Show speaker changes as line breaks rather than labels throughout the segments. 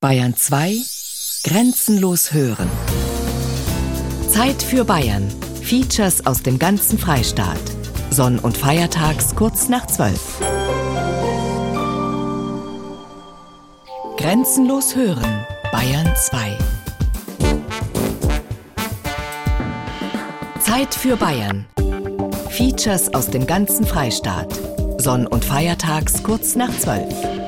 Bayern 2 Grenzenlos hören. Zeit für Bayern. Features aus dem ganzen Freistaat. Sonn- und Feiertags kurz nach 12. Grenzenlos hören. Bayern 2. Zeit für Bayern. Features aus dem ganzen Freistaat. Sonn- und Feiertags kurz nach 12.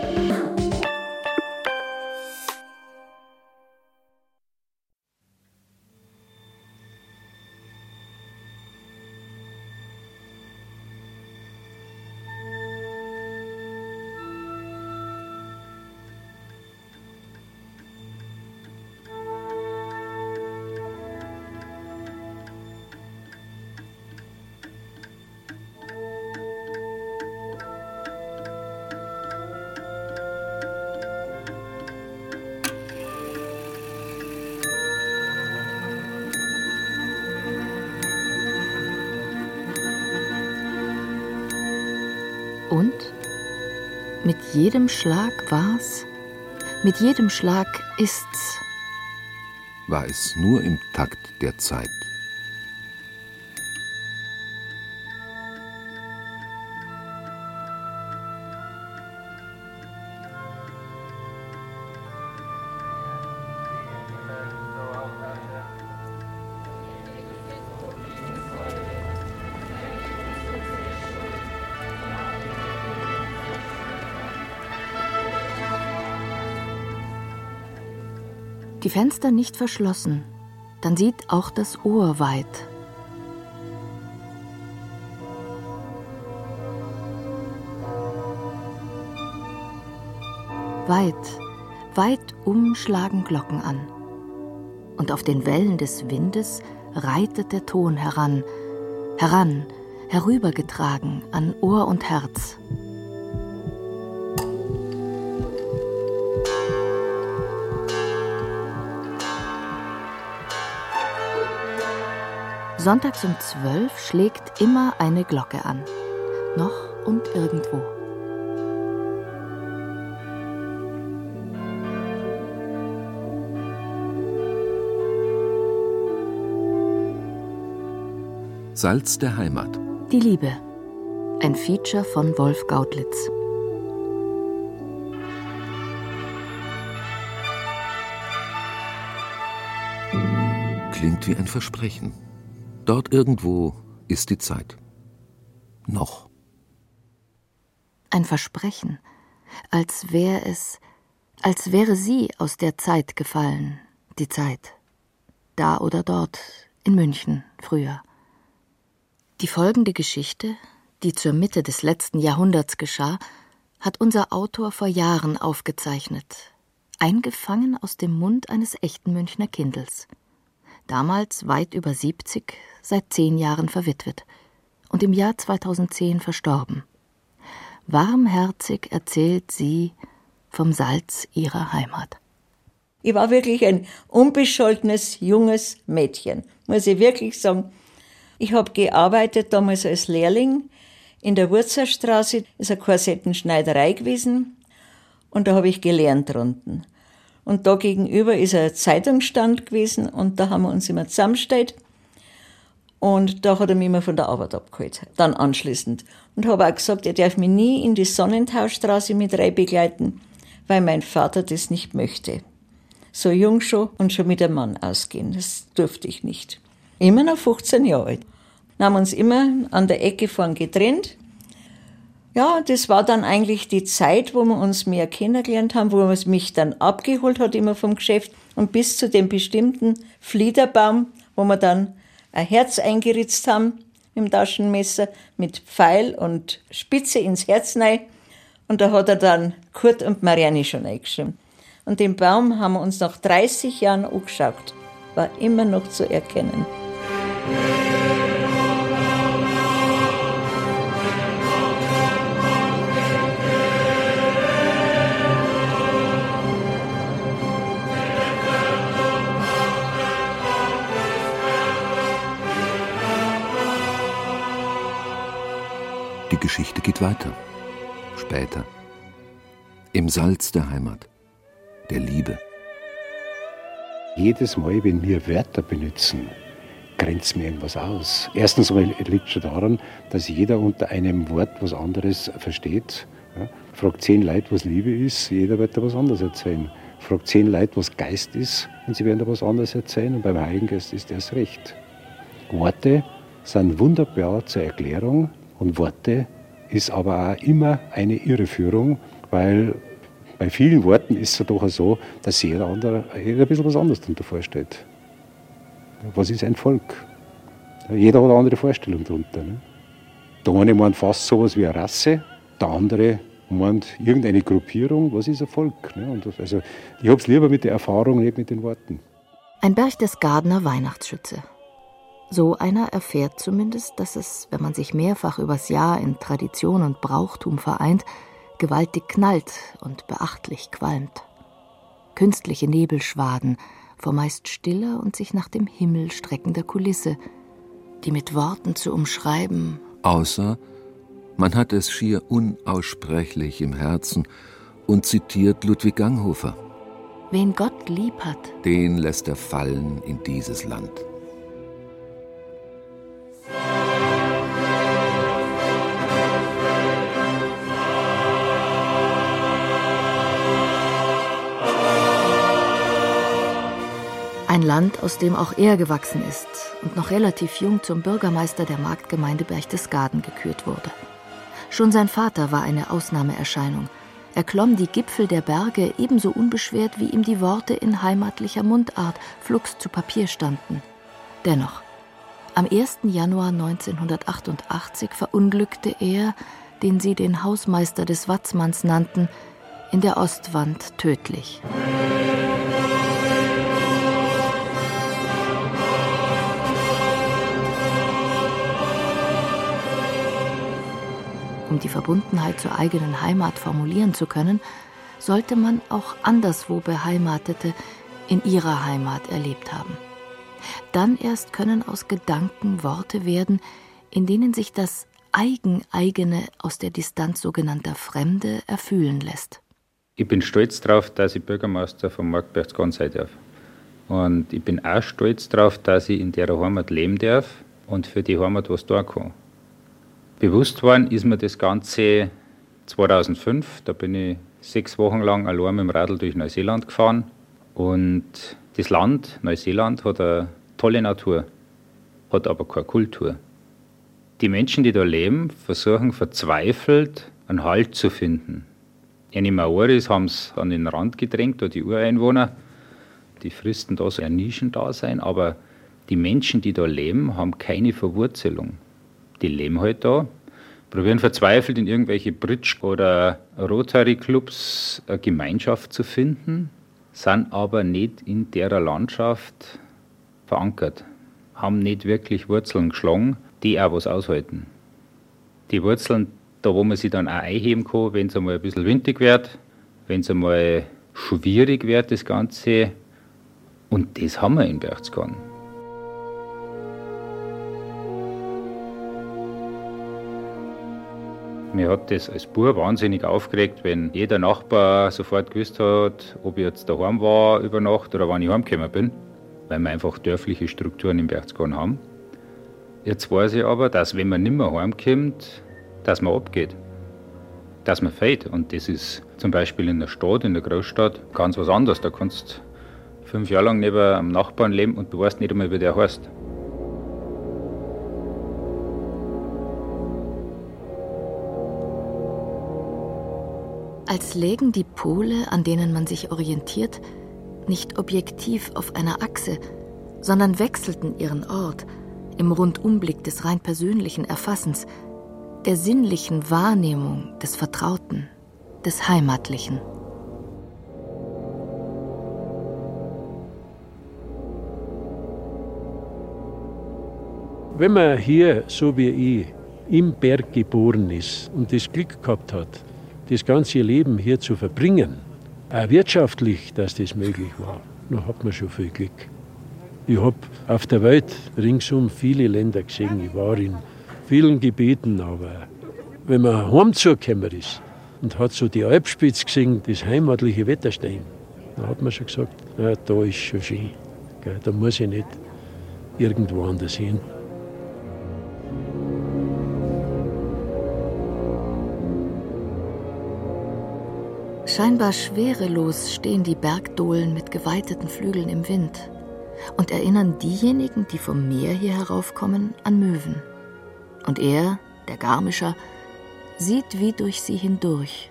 jedem Schlag war's, mit jedem Schlag ist's.
War es nur im Takt der Zeit.
Die Fenster nicht verschlossen, dann sieht auch das Ohr weit. Weit, weit um schlagen Glocken an. Und auf den Wellen des Windes reitet der Ton heran, heran, herübergetragen an Ohr und Herz. Sonntags um zwölf schlägt immer eine Glocke an. Noch und irgendwo.
Salz der Heimat.
Die Liebe. Ein Feature von Wolf Gautlitz.
Klingt wie ein Versprechen. Dort irgendwo ist die Zeit. Noch.
Ein Versprechen, als wäre es, als wäre sie aus der Zeit gefallen, die Zeit. Da oder dort, in München, früher. Die folgende Geschichte, die zur Mitte des letzten Jahrhunderts geschah, hat unser Autor vor Jahren aufgezeichnet, eingefangen aus dem Mund eines echten Münchner Kindels. Damals weit über 70, seit zehn Jahren verwitwet und im Jahr 2010 verstorben. Warmherzig erzählt sie vom Salz ihrer Heimat.
Ich war wirklich ein unbescholtenes, junges Mädchen, muss ich wirklich sagen. Ich habe gearbeitet damals als Lehrling in der Wurzerstraße, ist eine Korsettenschneiderei gewesen und da habe ich gelernt drunten. Und da gegenüber ist ein Zeitungsstand gewesen und da haben wir uns immer zusammengestellt. Und da hat er mich immer von der Arbeit abgeholt, dann anschließend. Und habe auch gesagt, er darf mich nie in die Sonnentaustraße mit rein begleiten, weil mein Vater das nicht möchte. So jung schon und schon mit einem Mann ausgehen, das durfte ich nicht. Immer noch 15 Jahre alt. Dann haben wir uns immer an der Ecke vorn getrennt. Ja, das war dann eigentlich die Zeit, wo wir uns mehr kennengelernt haben, wo man mich dann abgeholt hat, immer vom Geschäft. Und bis zu dem bestimmten Fliederbaum, wo wir dann ein Herz eingeritzt haben mit dem Taschenmesser, mit Pfeil und Spitze ins Herz rein. Und da hat er dann Kurt und Marianne schon eingeschrieben. Und den Baum haben wir uns nach 30 Jahren angeschaut. War immer noch zu erkennen.
Geschichte geht weiter. Später. Im Salz der Heimat. der Liebe.
Jedes Mal, wenn wir Wörter benutzen, grenzt mir irgendwas aus. Erstens mal liegt schon daran, dass jeder unter einem Wort was anderes versteht. Ja, fragt zehn Leute, was Liebe ist, jeder wird da was anderes erzählen. Fragt zehn Leute, was Geist ist, und sie werden da was anderes erzählen. Und beim Heiligen Geist ist das recht. Worte sind wunderbar zur Erklärung und Worte ist aber auch immer eine Irreführung, weil bei vielen Worten ist es doch so, dass jeder andere jeder ein bisschen was anderes darunter vorstellt. Was ist ein Volk? Jeder hat eine andere Vorstellung darunter. Ne? Der eine meint fast so etwas wie eine Rasse, der andere meint irgendeine Gruppierung. Was ist ein Volk? Ne? Das, also, ich habe es lieber mit der Erfahrung, nicht mit den Worten.
Ein Berchtesgadener Weihnachtsschütze. So einer erfährt zumindest, dass es, wenn man sich mehrfach übers Jahr in Tradition und Brauchtum vereint, gewaltig knallt und beachtlich qualmt. Künstliche Nebelschwaden vor meist stiller und sich nach dem Himmel streckender Kulisse, die mit Worten zu umschreiben.
Außer man hat es schier unaussprechlich im Herzen und zitiert Ludwig Ganghofer.
Wen Gott lieb hat,
den lässt er fallen in dieses Land.
Ein Land, aus dem auch er gewachsen ist und noch relativ jung zum Bürgermeister der Marktgemeinde Berchtesgaden gekürt wurde. Schon sein Vater war eine Ausnahmeerscheinung. Er klomm die Gipfel der Berge ebenso unbeschwert, wie ihm die Worte in heimatlicher Mundart flugs zu Papier standen. Dennoch, am 1. Januar 1988 verunglückte er, den sie den Hausmeister des Watzmanns nannten, in der Ostwand tödlich. Um die Verbundenheit zur eigenen Heimat formulieren zu können, sollte man auch anderswo Beheimatete in ihrer Heimat erlebt haben. Dann erst können aus Gedanken Worte werden, in denen sich das Eigeneigene aus der Distanz sogenannter Fremde erfühlen lässt.
Ich bin stolz darauf, dass ich Bürgermeister von Markbergsgarten sein darf. Und ich bin auch stolz darauf, dass ich in der Heimat leben darf und für die Heimat was tun kann. Bewusst worden ist mir das Ganze 2005. Da bin ich sechs Wochen lang allein mit dem Radl durch Neuseeland gefahren. Und das Land, Neuseeland, hat eine tolle Natur, hat aber keine Kultur. Die Menschen, die da leben, versuchen verzweifelt einen Halt zu finden. Die Maoris haben es an den Rand gedrängt, da die Ureinwohner. Die fristen da so ein Nischendasein, aber die Menschen, die da leben, haben keine Verwurzelung die leben halt da, probieren verzweifelt in irgendwelche Bridge- oder Rotary-Clubs eine Gemeinschaft zu finden, sind aber nicht in der Landschaft verankert, haben nicht wirklich Wurzeln geschlagen, die auch was aushalten. Die Wurzeln, da wo man sie dann auch einheben kann, wenn es einmal ein bisschen windig wird, wenn es einmal schwierig wird, das Ganze. Und das haben wir in Berchtesgaden. Mir hat das als Bub wahnsinnig aufgeregt, wenn jeder Nachbar sofort gewusst hat, ob ich jetzt daheim war über Nacht oder wann ich heimgekommen bin, weil wir einfach dörfliche Strukturen im Berchtesgaden haben. Jetzt weiß ich aber, dass wenn man nicht mehr heimkommt, dass man abgeht, dass man fällt. Und das ist zum Beispiel in der Stadt, in der Großstadt, ganz was anderes. Da kannst du fünf Jahre lang neben einem Nachbarn leben und du weißt nicht einmal, wie der heißt.
Als lägen die Pole, an denen man sich orientiert, nicht objektiv auf einer Achse, sondern wechselten ihren Ort im Rundumblick des rein persönlichen Erfassens, der sinnlichen Wahrnehmung des Vertrauten, des Heimatlichen.
Wenn man hier, so wie ich, im Berg geboren ist und das Glück gehabt hat, das ganze Leben hier zu verbringen, auch wirtschaftlich, dass das möglich war, dann hat man schon viel Glück. Ich habe auf der Welt ringsum viele Länder gesehen. Ich war in vielen Gebieten, aber wenn man heimzugekommen ist und hat so die Alpspitze gesehen, das heimatliche Wetterstein, Da hat man schon gesagt, ja, da ist schon schön. Da muss ich nicht irgendwo anders hin.
Scheinbar schwerelos stehen die Bergdohlen mit geweiteten Flügeln im Wind und erinnern diejenigen, die vom Meer hier heraufkommen, an Möwen. Und er, der Garmischer, sieht wie durch sie hindurch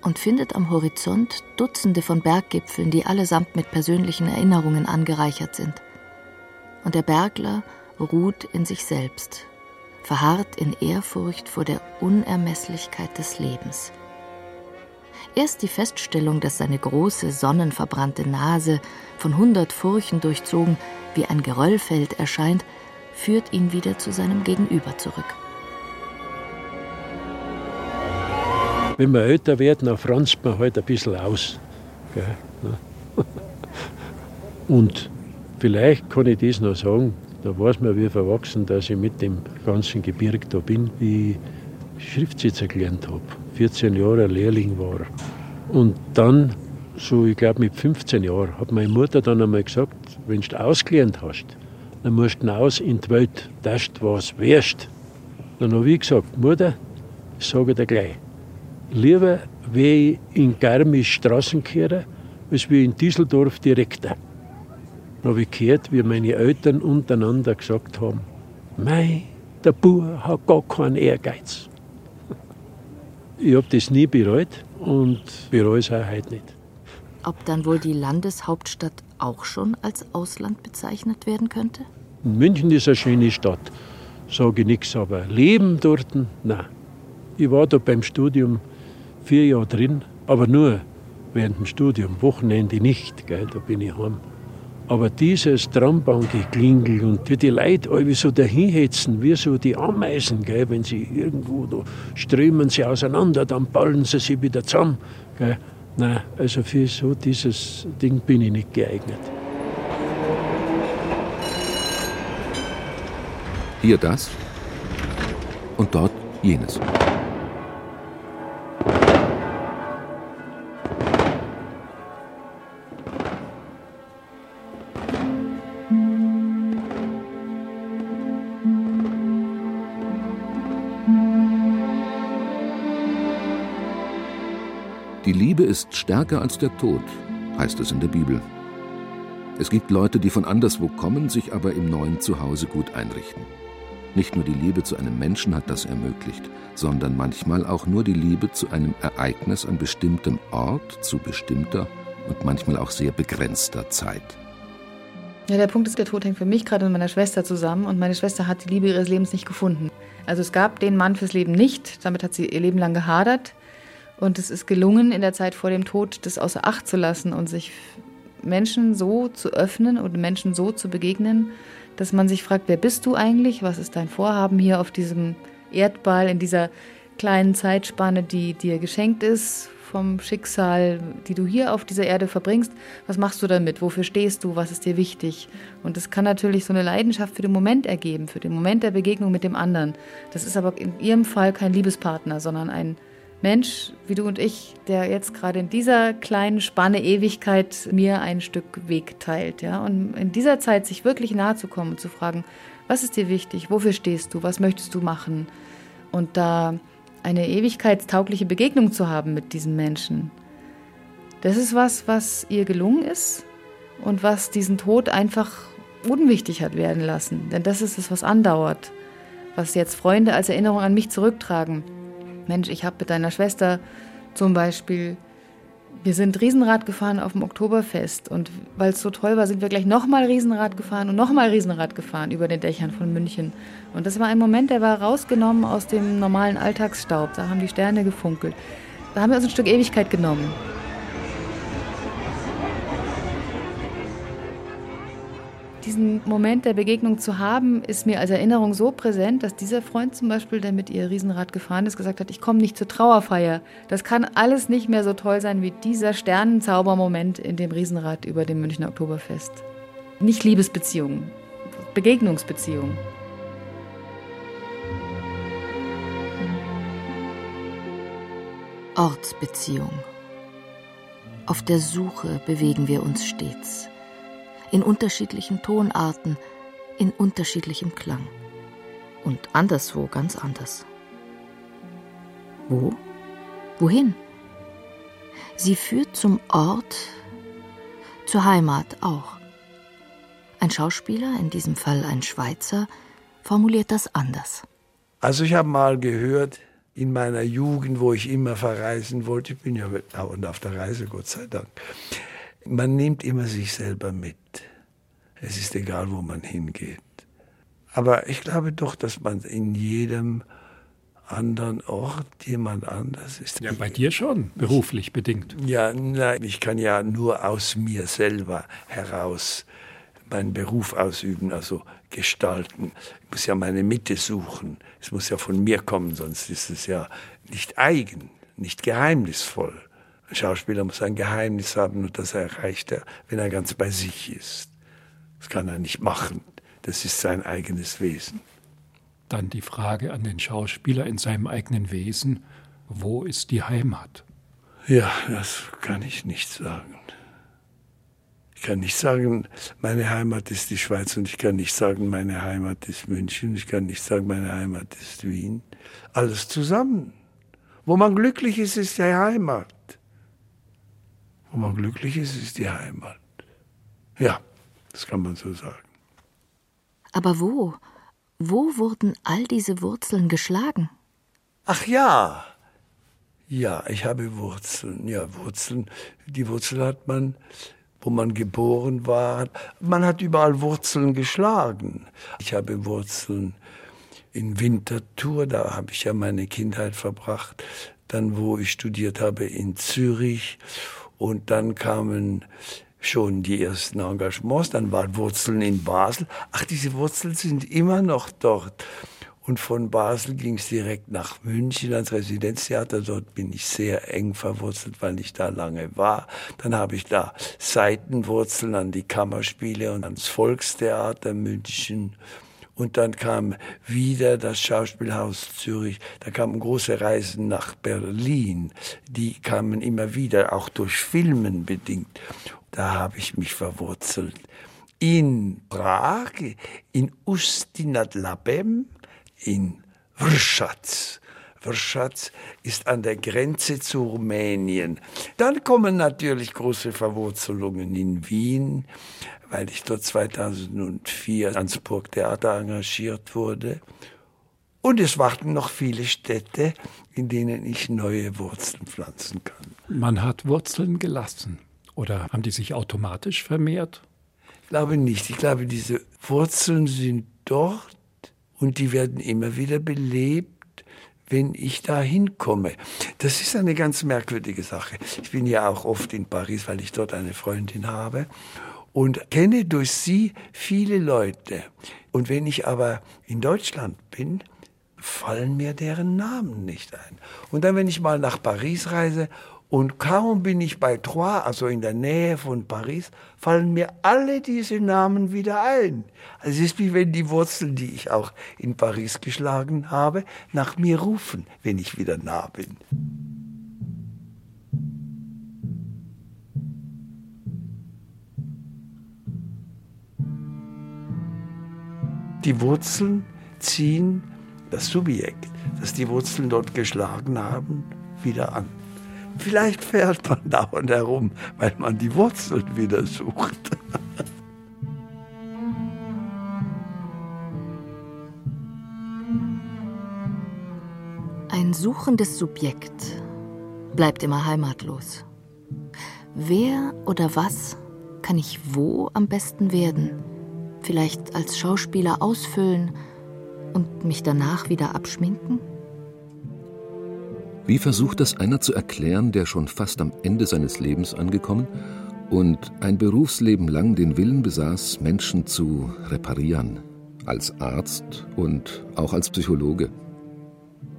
und findet am Horizont Dutzende von Berggipfeln, die allesamt mit persönlichen Erinnerungen angereichert sind. Und der Bergler ruht in sich selbst, verharrt in Ehrfurcht vor der Unermesslichkeit des Lebens. Erst die Feststellung, dass seine große, sonnenverbrannte Nase von hundert Furchen durchzogen wie ein Geröllfeld erscheint, führt ihn wieder zu seinem Gegenüber zurück.
Wenn wir älter werden, dann franzt man halt ein bisschen aus. Ne? Und vielleicht kann ich das noch sagen, da weiß man wie verwachsen, dass ich mit dem ganzen Gebirg da bin, wie ich Schriftsetzer gelernt habe. 14 Jahre Lehrling war. Und dann, so ich glaube mit 15 Jahren, hat meine Mutter dann einmal gesagt, wenn du ausgelernt hast, dann musst du raus in die Welt, dass du was wärst. Dann habe ich gesagt, Mutter, ich sage dir gleich, lieber wäre ich in Garmisch Straßenkehrer, als wie in Düsseldorf Direktor. Dann habe ich gehört, wie meine Eltern untereinander gesagt haben, mei, der Bub hat gar keinen Ehrgeiz. Ich habe das nie bereut und bereue es auch heute nicht.
Ob dann wohl die Landeshauptstadt auch schon als Ausland bezeichnet werden könnte?
München ist eine schöne Stadt, sage ich nichts, aber Leben dort, nein. Ich war da beim Studium vier Jahre drin, aber nur während dem Studium, Wochenende nicht, gell, da bin ich heim. Aber dieses Trambahngeklingel und wie die Leute alle so dahinhetzen, wie so die Ameisen, gell, wenn sie irgendwo, da strömen sie auseinander, dann ballen sie sich wieder zusammen. Gell. Nein, also für so dieses Ding bin ich nicht geeignet.
Hier das und dort jenes. Ist stärker als der Tod, heißt es in der Bibel. Es gibt Leute, die von anderswo kommen, sich aber im neuen Zuhause gut einrichten. Nicht nur die Liebe zu einem Menschen hat das ermöglicht, sondern manchmal auch nur die Liebe zu einem Ereignis an bestimmtem Ort, zu bestimmter und manchmal auch sehr begrenzter Zeit.
Ja, der Punkt ist, der Tod hängt für mich gerade mit meiner Schwester zusammen und meine Schwester hat die Liebe ihres Lebens nicht gefunden. Also es gab den Mann fürs Leben nicht, damit hat sie ihr Leben lang gehadert. Und es ist gelungen, in der Zeit vor dem Tod das außer Acht zu lassen und sich Menschen so zu öffnen und Menschen so zu begegnen, dass man sich fragt, wer bist du eigentlich? Was ist dein Vorhaben hier auf diesem Erdball, in dieser kleinen Zeitspanne, die dir geschenkt ist vom Schicksal, die du hier auf dieser Erde verbringst? Was machst du damit? Wofür stehst du? Was ist dir wichtig? Und das kann natürlich so eine Leidenschaft für den Moment ergeben, für den Moment der Begegnung mit dem anderen. Das ist aber in ihrem Fall kein Liebespartner, sondern ein Mensch wie du und ich, der jetzt gerade in dieser kleinen Spanne Ewigkeit mir ein Stück Weg teilt, ja, und in dieser Zeit sich wirklich nahe zu kommen und zu fragen, was ist dir wichtig, wofür stehst du, was möchtest du machen und da eine ewigkeitstaugliche Begegnung zu haben mit diesen Menschen. Das ist was, was ihr gelungen ist und was diesen Tod einfach unwichtig hat werden lassen, denn das ist es, was andauert, was jetzt Freunde als Erinnerung an mich zurücktragen. Mensch, ich habe mit deiner Schwester zum Beispiel, wir sind Riesenrad gefahren auf dem Oktoberfest und weil es so toll war, sind wir gleich nochmal Riesenrad gefahren und nochmal Riesenrad gefahren über den Dächern von München. Und das war ein Moment, der war rausgenommen aus dem normalen Alltagsstaub. Da haben die Sterne gefunkelt. Da haben wir uns ein Stück Ewigkeit genommen. Diesen Moment der Begegnung zu haben, ist mir als Erinnerung so präsent, dass dieser Freund zum Beispiel, der mit ihr Riesenrad gefahren ist, gesagt hat, ich komme nicht zur Trauerfeier. Das kann alles nicht mehr so toll sein wie dieser Sternenzaubermoment in dem Riesenrad über dem Münchner Oktoberfest. Nicht Liebesbeziehung, Begegnungsbeziehung.
Ortsbeziehung. Auf der Suche bewegen wir uns stets. In unterschiedlichen Tonarten, in unterschiedlichem Klang. Und anderswo ganz anders. Wo? Wohin? Sie führt zum Ort, zur Heimat auch. Ein Schauspieler, in diesem Fall ein Schweizer, formuliert das anders.
Also ich habe mal gehört, in meiner Jugend, wo ich immer verreisen wollte, ich bin ja dauernd auf der Reise, Gott sei Dank, man nimmt immer sich selber mit. Es ist egal, wo man hingeht. Aber ich glaube doch, dass man in jedem anderen Ort jemand anders ist.
Ja, bei dir schon, beruflich bedingt.
Ja, nein, ich kann ja nur aus mir selber heraus meinen Beruf ausüben, also gestalten. Ich muss ja meine Mitte suchen. Es muss ja von mir kommen, sonst ist es ja nicht eigen, nicht geheimnisvoll. Ein Schauspieler muss ein Geheimnis haben und das erreicht er, wenn er ganz bei sich ist. Das kann er nicht machen. Das ist sein eigenes Wesen.
Dann die Frage an den Schauspieler in seinem eigenen Wesen, wo ist die Heimat?
Ja, das kann ich nicht sagen. Ich kann nicht sagen, meine Heimat ist die Schweiz und ich kann nicht sagen, meine Heimat ist München. Ich kann nicht sagen, meine Heimat ist Wien. Alles zusammen. Wo man glücklich ist, ist die Heimat. Wo man glücklich ist, ist die Heimat. Ja, das kann man so sagen.
Aber wo? Wo wurden all diese Wurzeln geschlagen?
Ach ja. Ja, ich habe Wurzeln. Ja, Wurzeln. Die Wurzel hat man wo man geboren war. Man hat überall Wurzeln geschlagen. Ich habe Wurzeln in Winterthur, da habe ich ja meine Kindheit verbracht. Dann, wo ich studiert habe, in Zürich. Und dann kamen schon die ersten Engagements. Dann waren Wurzeln in Basel. Ach, diese Wurzeln sind immer noch dort. Und von Basel ging es direkt nach München ans Residenztheater. Dort bin ich sehr eng verwurzelt, weil ich da lange war. Dann habe ich da Seitenwurzeln an die Kammerspiele und ans Volkstheater München. Und dann kam wieder das Schauspielhaus Zürich. Da kamen große Reisen nach Berlin. Die kamen immer wieder, auch durch Filmen bedingt. Da habe ich mich verwurzelt. In Prag, in Ustinat Labem, in Vršac. Vršac ist an der Grenze zu Rumänien. Dann kommen natürlich große Verwurzelungen in Wien, weil ich dort 2004 ans Burgtheater engagiert wurde. Und es warten noch viele Städte, in denen ich neue Wurzeln pflanzen kann.
Man hat Wurzeln gelassen. Oder haben die sich automatisch vermehrt?
Ich glaube nicht. Ich glaube, diese Wurzeln sind dort und die werden immer wieder belebt, wenn ich da hinkomme. Das ist eine ganz merkwürdige Sache. Ich bin ja auch oft in Paris, weil ich dort eine Freundin habe und kenne durch sie viele Leute. Und wenn ich aber in Deutschland bin, fallen mir deren Namen nicht ein. Und dann, wenn ich mal nach Paris reise und kaum bin ich bei Troyes, also in der Nähe von Paris, fallen mir alle diese Namen wieder ein. Also es ist wie wenn die Wurzeln, die ich auch in Paris geschlagen habe, nach mir rufen, wenn ich wieder nah bin. Die Wurzeln ziehen das Subjekt, das die Wurzeln dort geschlagen haben, wieder an. Vielleicht fährt man dauernd herum, weil man die Wurzeln wieder sucht.
Ein suchendes Subjekt bleibt immer heimatlos. Wer oder was kann ich wo am besten werden? Vielleicht als Schauspieler ausfüllen und mich danach wieder abschminken?
Wie versucht das einer zu erklären, der schon fast am Ende seines Lebens angekommen und ein Berufsleben lang den Willen besaß, Menschen zu reparieren, als Arzt und auch als Psychologe?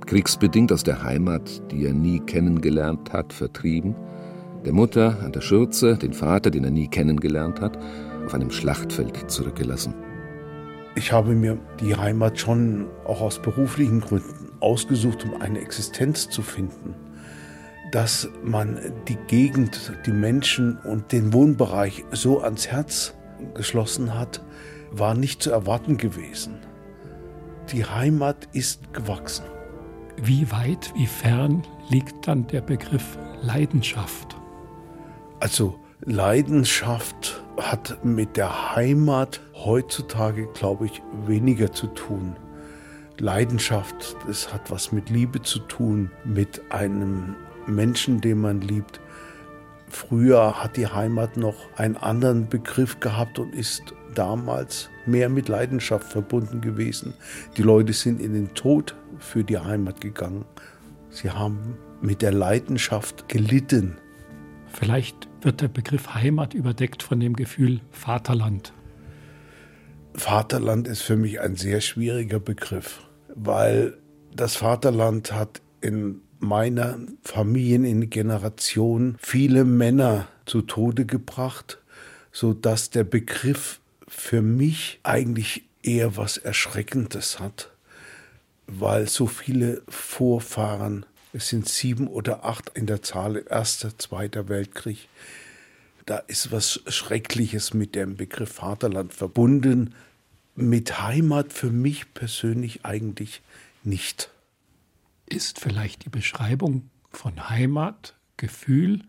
Kriegsbedingt aus der Heimat, die er nie kennengelernt hat, vertrieben, der Mutter an der Schürze, den Vater, den er nie kennengelernt hat, auf einem Schlachtfeld zurückgelassen.
Ich habe mir die Heimat schon auch aus beruflichen Gründen ausgesucht, um eine Existenz zu finden, dass man die Gegend, die Menschen und den Wohnbereich so ans Herz geschlossen hat, war nicht zu erwarten gewesen. Die Heimat ist gewachsen.
Wie weit, wie fern liegt dann der Begriff Leidenschaft?
Also Leidenschaft hat mit der Heimat heutzutage, glaube ich, weniger zu tun. Leidenschaft, das hat was mit Liebe zu tun, mit einem Menschen, den man liebt. Früher hat die Heimat noch einen anderen Begriff gehabt und ist damals mehr mit Leidenschaft verbunden gewesen. Die Leute sind in den Tod für die Heimat gegangen. Sie haben mit der Leidenschaft gelitten.
Vielleicht wird der Begriff Heimat überdeckt von dem Gefühl Vaterland.
Vaterland ist für mich ein sehr schwieriger Begriff, weil das Vaterland hat in meiner Familien in Generation viele Männer zu Tode gebracht, so dass der Begriff für mich eigentlich eher was Erschreckendes hat, weil so viele Vorfahren, es sind sieben oder acht in der Zahl, Erster, Zweiter Weltkrieg, da ist was Schreckliches mit dem Begriff Vaterland verbunden, mit Heimat für mich persönlich eigentlich nicht.
Ist vielleicht die Beschreibung von Heimat, Gefühl,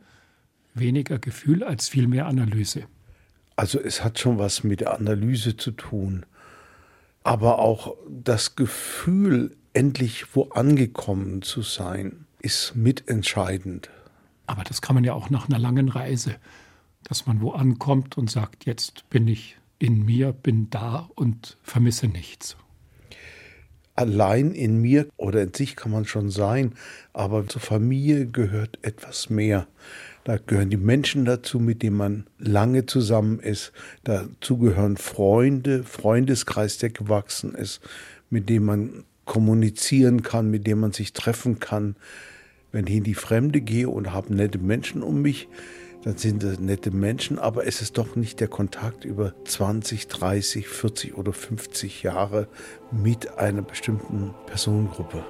weniger Gefühl als viel mehr Analyse.
Also es hat schon was mit der Analyse zu tun, aber auch das Gefühl, endlich wo angekommen zu sein, ist mitentscheidend.
Aber das kann man ja auch nach einer langen Reise, dass man wo ankommt und sagt, jetzt bin ich in mir, bin da und vermisse nichts
allein in mir oder in sich kann man schon sein, aber zur Familie gehört etwas mehr. Da gehören die Menschen dazu, mit denen man lange zusammen ist. Dazu gehören Freunde, Freundeskreis, der gewachsen ist, mit dem man kommunizieren kann, mit dem man sich treffen kann. Wenn ich in die Fremde gehe und habe nette Menschen um mich, dann sind das nette Menschen, aber es ist doch nicht der Kontakt über 20, 30, 40 oder 50 Jahre mit einer bestimmten Personengruppe.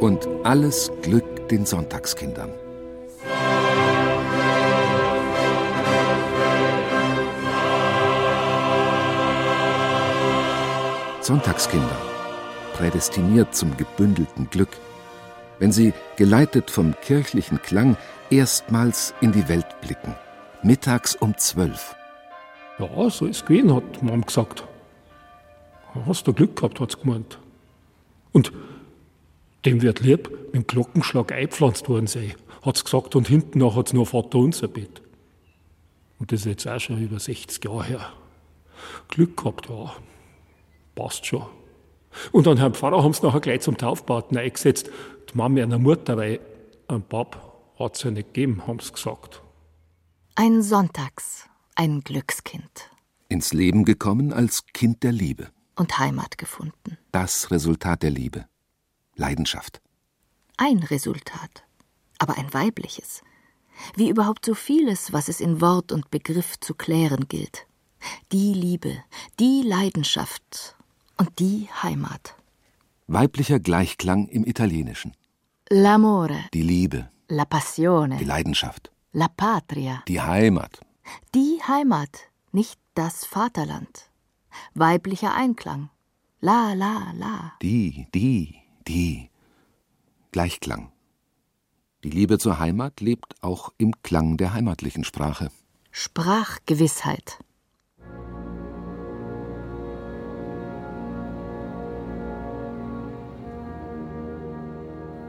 Und alles Glück den Sonntagskindern. Sonntagskinder, prädestiniert zum gebündelten Glück, wenn sie, geleitet vom kirchlichen Klang, erstmals in die Welt blicken. Mittags um zwölf.
Ja, so ist es gewesen, hat Mom gesagt. Hast du Glück gehabt, hat sie gemeint. Und dem wird lieb mit dem Glockenschlag eingepflanzt worden sein, hat sie gesagt, und hinten noch hat es nur Vater unser Bett. Und das ist jetzt auch schon über 60 Jahre her. Glück gehabt, ja. Passt schon. Und an Herrn Pfarrer haben sie nachher gleich zum Taufpaten eingesetzt die Mami einer Mutter, weil ein Pap hat es ja nicht gegeben, haben sie gesagt.
Ein Sonntags, ein Glückskind.
Ins Leben gekommen als Kind der Liebe.
Und Heimat gefunden.
Das Resultat der Liebe. Leidenschaft.
Ein Resultat, aber ein weibliches. Wie überhaupt so vieles, was es in Wort und Begriff zu klären gilt. Die Liebe, die Leidenschaft und die Heimat.
Weiblicher Gleichklang im Italienischen.
L'amore.
Die Liebe.
La passione.
Die Leidenschaft.
La patria.
Die Heimat.
Die Heimat, nicht das Vaterland. Weiblicher Einklang. La, la, la.
Die, die, die. Gleichklang. Die Liebe zur Heimat lebt auch im Klang der heimatlichen Sprache.
Sprachgewissheit.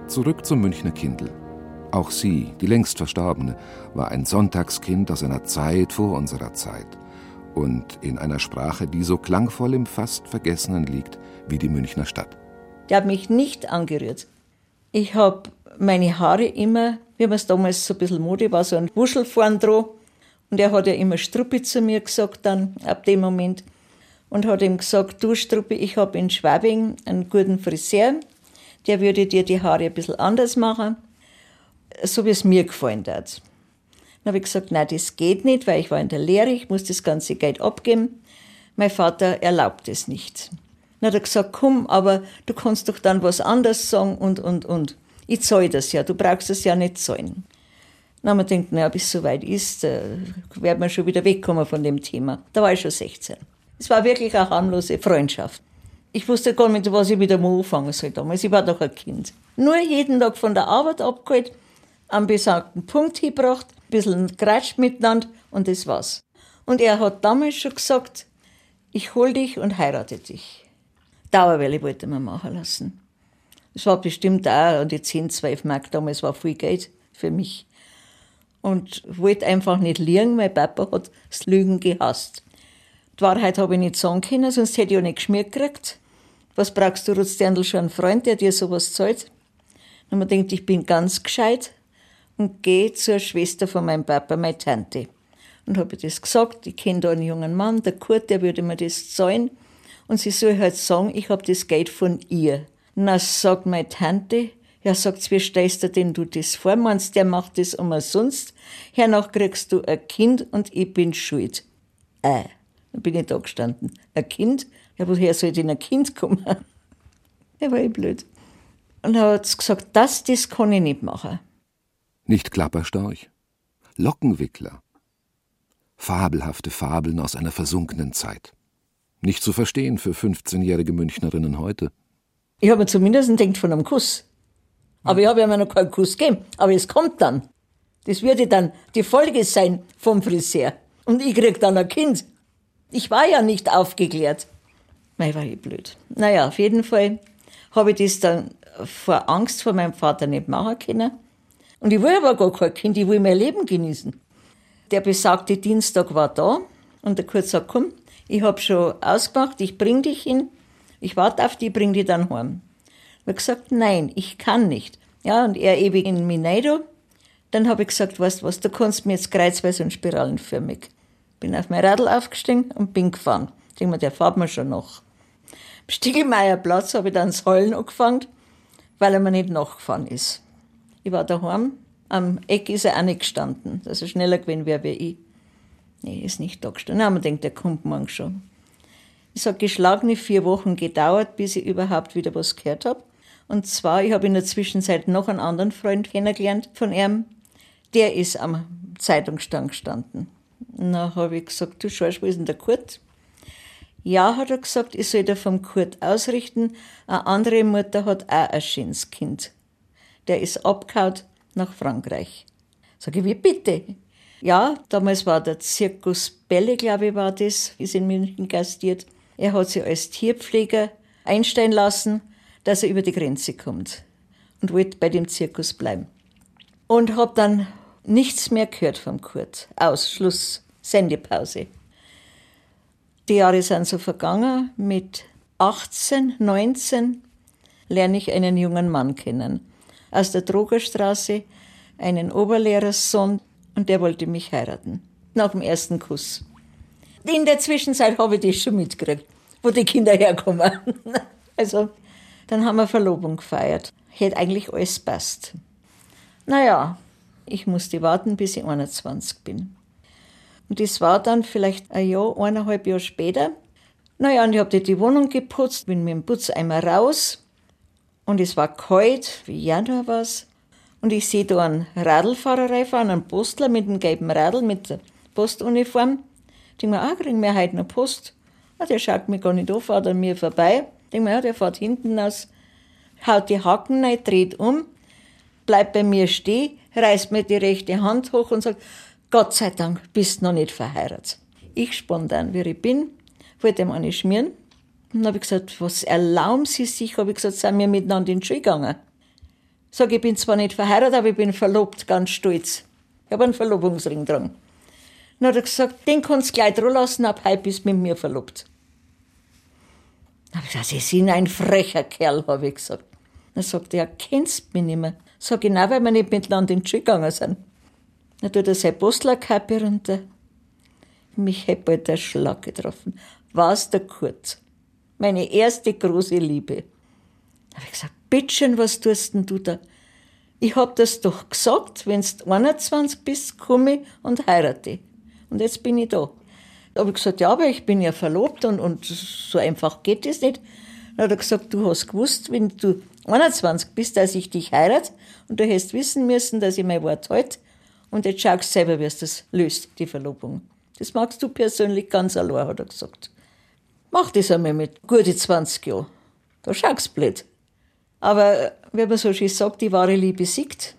Zurück zum Münchner Kindl. Auch sie, die längst Verstorbene, war ein Sonntagskind aus einer Zeit vor unserer Zeit und in einer Sprache, die so klangvoll im fast Vergessenen liegt wie die Münchner Stadt.
Der hat mich nicht angerührt. Ich habe meine Haare immer, wie man es damals so ein bisschen Mode war, so ein Wuschel vorn dran. Und er hat ja immer Struppi zu mir gesagt dann, ab dem Moment. Und hat ihm gesagt, du Struppi, ich habe in Schwabing einen guten Friseur der würde dir die Haare ein bisschen anders machen, so wie es mir gefallen hat. Dann habe ich gesagt, nein, das geht nicht, weil ich war in der Lehre, ich muss das ganze Geld abgeben. Mein Vater erlaubt es nicht. Dann hat er gesagt, komm, aber du kannst doch dann was anderes sagen und, und, und. Ich zahle das ja, du brauchst das ja nicht zahlen. Dann haben wir gedacht, naja, bis es soweit ist, äh, werden wir schon wieder wegkommen von dem Thema. Da war ich schon 16. Es war wirklich eine harmlose Freundschaft. Ich wusste gar nicht, was ich wieder mal anfangen soll damals. Ich war doch ein Kind. Nur jeden Tag von der Arbeit abgeholt, am besagten Punkt hingebracht, ein bisschen geratscht miteinander und das war's. Und er hat damals schon gesagt, ich hol dich und heirate dich. Dauerwelle wollte man machen lassen. Das war bestimmt auch an die 10, 12 Mark damals, war viel Geld für mich. Und wollte einfach nicht liegen, mein Papa hat das Lügen gehasst. Die Wahrheit habe ich nicht sagen können, sonst hätte ich auch nicht geschmiert gekriegt. Was brauchst du, Rutzderndl, schon einen Freund, der dir sowas zahlt? Und man denkt, ich bin ganz gescheit und gehe zur Schwester von meinem Papa, meine Tante. Und habe das gesagt, ich kenne da einen jungen Mann, der Kurt, der würde mir das zahlen. Und sie soll halt sagen, ich habe das Geld von ihr. Na, sagt meine Tante, ja, sagt wie stellst du denn du das vor? Meinst, der macht das umsonst? Hernach kriegst du ein Kind und ich bin schuld. Äh, dann bin ich da gestanden. Ein Kind? Ja, woher soll denn ein Kind kommen? Er war eh blöd. Und er hat gesagt, das, das kann ich nicht machen.
Nicht Klapperstorch, Lockenwickler. Fabelhafte Fabeln aus einer versunkenen Zeit. Nicht zu verstehen für 15-jährige Münchnerinnen heute.
Ich habe mir zumindest gedacht von einem Kuss. Aber ich habe ja noch keinen Kuss gegeben. Aber es kommt dann. Das würde dann die Folge sein vom Friseur. Und ich krieg dann ein Kind. Ich war ja nicht aufgeklärt. Mei, war ich blöd. Naja, auf jeden Fall habe ich das dann vor Angst vor meinem Vater nicht machen können. Und ich will aber gar kein Kind, ich will mein Leben genießen. Der besagte Dienstag war da und der Kurt sagt, komm, ich habe schon ausgemacht, ich bring dich hin, ich warte auf dich, bring dich dann heim. Ich habe gesagt, nein, ich kann nicht. Ja, und er ewig in Mineido. Dann habe ich gesagt, weißt was, du kannst mir jetzt kreuzweise und spiralenförmig. Bin auf mein Radl aufgestiegen und bin gefahren. Ich denke mir, der fährt mir schon noch. Am Stiegelmeier Platz habe ich dann das Heulen angefangen, weil er mir nicht nachgefahren ist. Ich war daheim, am Eck ist er auch nicht gestanden, dass er schneller gewesen wäre wie ich. Nee, ist nicht da gestanden. Na, man denkt, der kommt morgen schon. Es hat geschlagene vier Wochen gedauert, bis ich überhaupt wieder was gehört habe. Und zwar, ich habe in der Zwischenzeit noch einen anderen Freund kennengelernt von ihm. Der ist am Zeitungsstand gestanden. Na, habe ich gesagt, du schaust, wo ist denn der Kurt? Ja, hat er gesagt, ich soll da vom Kurt ausrichten. Eine andere Mutter hat auch ein schönes Kind. Der ist abgehauen nach Frankreich. Sag ich, wie bitte? Ja, damals war der Zirkus Bälle, glaube ich, war das, ist in München gastiert. Er hat sich als Tierpfleger einstellen lassen, dass er über die Grenze kommt und wollte bei dem Zirkus bleiben. Und habe dann nichts mehr gehört vom Kurt. Aus, Schluss, Sendepause. Die Jahre sind so vergangen. Mit 18, 19 lerne ich einen jungen Mann kennen. Aus der Drogerstraße, einen Oberlehrerssohn, und der wollte mich heiraten. Nach dem ersten Kuss. In der Zwischenzeit habe ich das schon mitgekriegt, wo die Kinder herkommen. Also, dann haben wir Verlobung gefeiert. Hätte eigentlich alles passt. Naja, ich musste warten, bis ich 21 bin. Und das war dann vielleicht ein Jahr, eineinhalb Jahre später. Naja, und ich habe die Wohnung geputzt, bin mit dem Putzeimer raus. Und es war kalt, wie Januar war Und ich sehe da einen Radlfahrer reinfahren, einen Postler mit einem gelben Radl, mit der Postuniform. Ich denke mir, ah, kriegen wir heute noch Post? Ah, der schaut mich gar nicht an, fährt an mir vorbei. Ich denke mir, ja, der fährt hinten aus, haut die Haken rein, dreht um, bleibt bei mir stehen, reißt mir die rechte Hand hoch und sagt, Gott sei Dank bist noch nicht verheiratet. Ich spontan, wie ich bin, wollte ihm eine schmieren. Dann habe ich gesagt, was erlauben Sie sich? Habe ich gesagt, sind wir miteinander in die Schule gegangen. Sag, ich bin zwar nicht verheiratet, aber ich bin verlobt, ganz stolz. Ich habe einen Verlobungsring dran. Dann hat er gesagt, den kannst du gleich dran lassen, ab heute bist du mit mir verlobt. Dann habe ich gesagt, Sie sind ein frecher Kerl, habe ich gesagt. Dann sagt er, kennst mich nicht mehr. Sag ich, nein, weil wir nicht miteinander in die Schule gegangen sind. Dann tut er seine Postlerkappe runter. Mich hätte bald der Schlag getroffen. War's der Kurt. Meine erste große Liebe. Da habe ich gesagt, bitteschön, was tust denn du da? Ich hab das doch gesagt, wenn du 21 bist, komme und heirate. Und jetzt bin ich da. Da habe ich gesagt, ja, aber ich bin ja verlobt und, und so einfach geht es nicht. Dann hat er gesagt, du hast gewusst, wenn du 21 bist, dass ich dich heirate und du hättest wissen müssen, dass ich mein Wort halte und jetzt schaust du selber, wie es das löst, die Verlobung. Das magst du persönlich ganz allein, hat er gesagt. Mach das einmal mit gute 20 Jahren. Da schaust blöd. Aber wie man so schön sagt, die wahre Liebe siegt.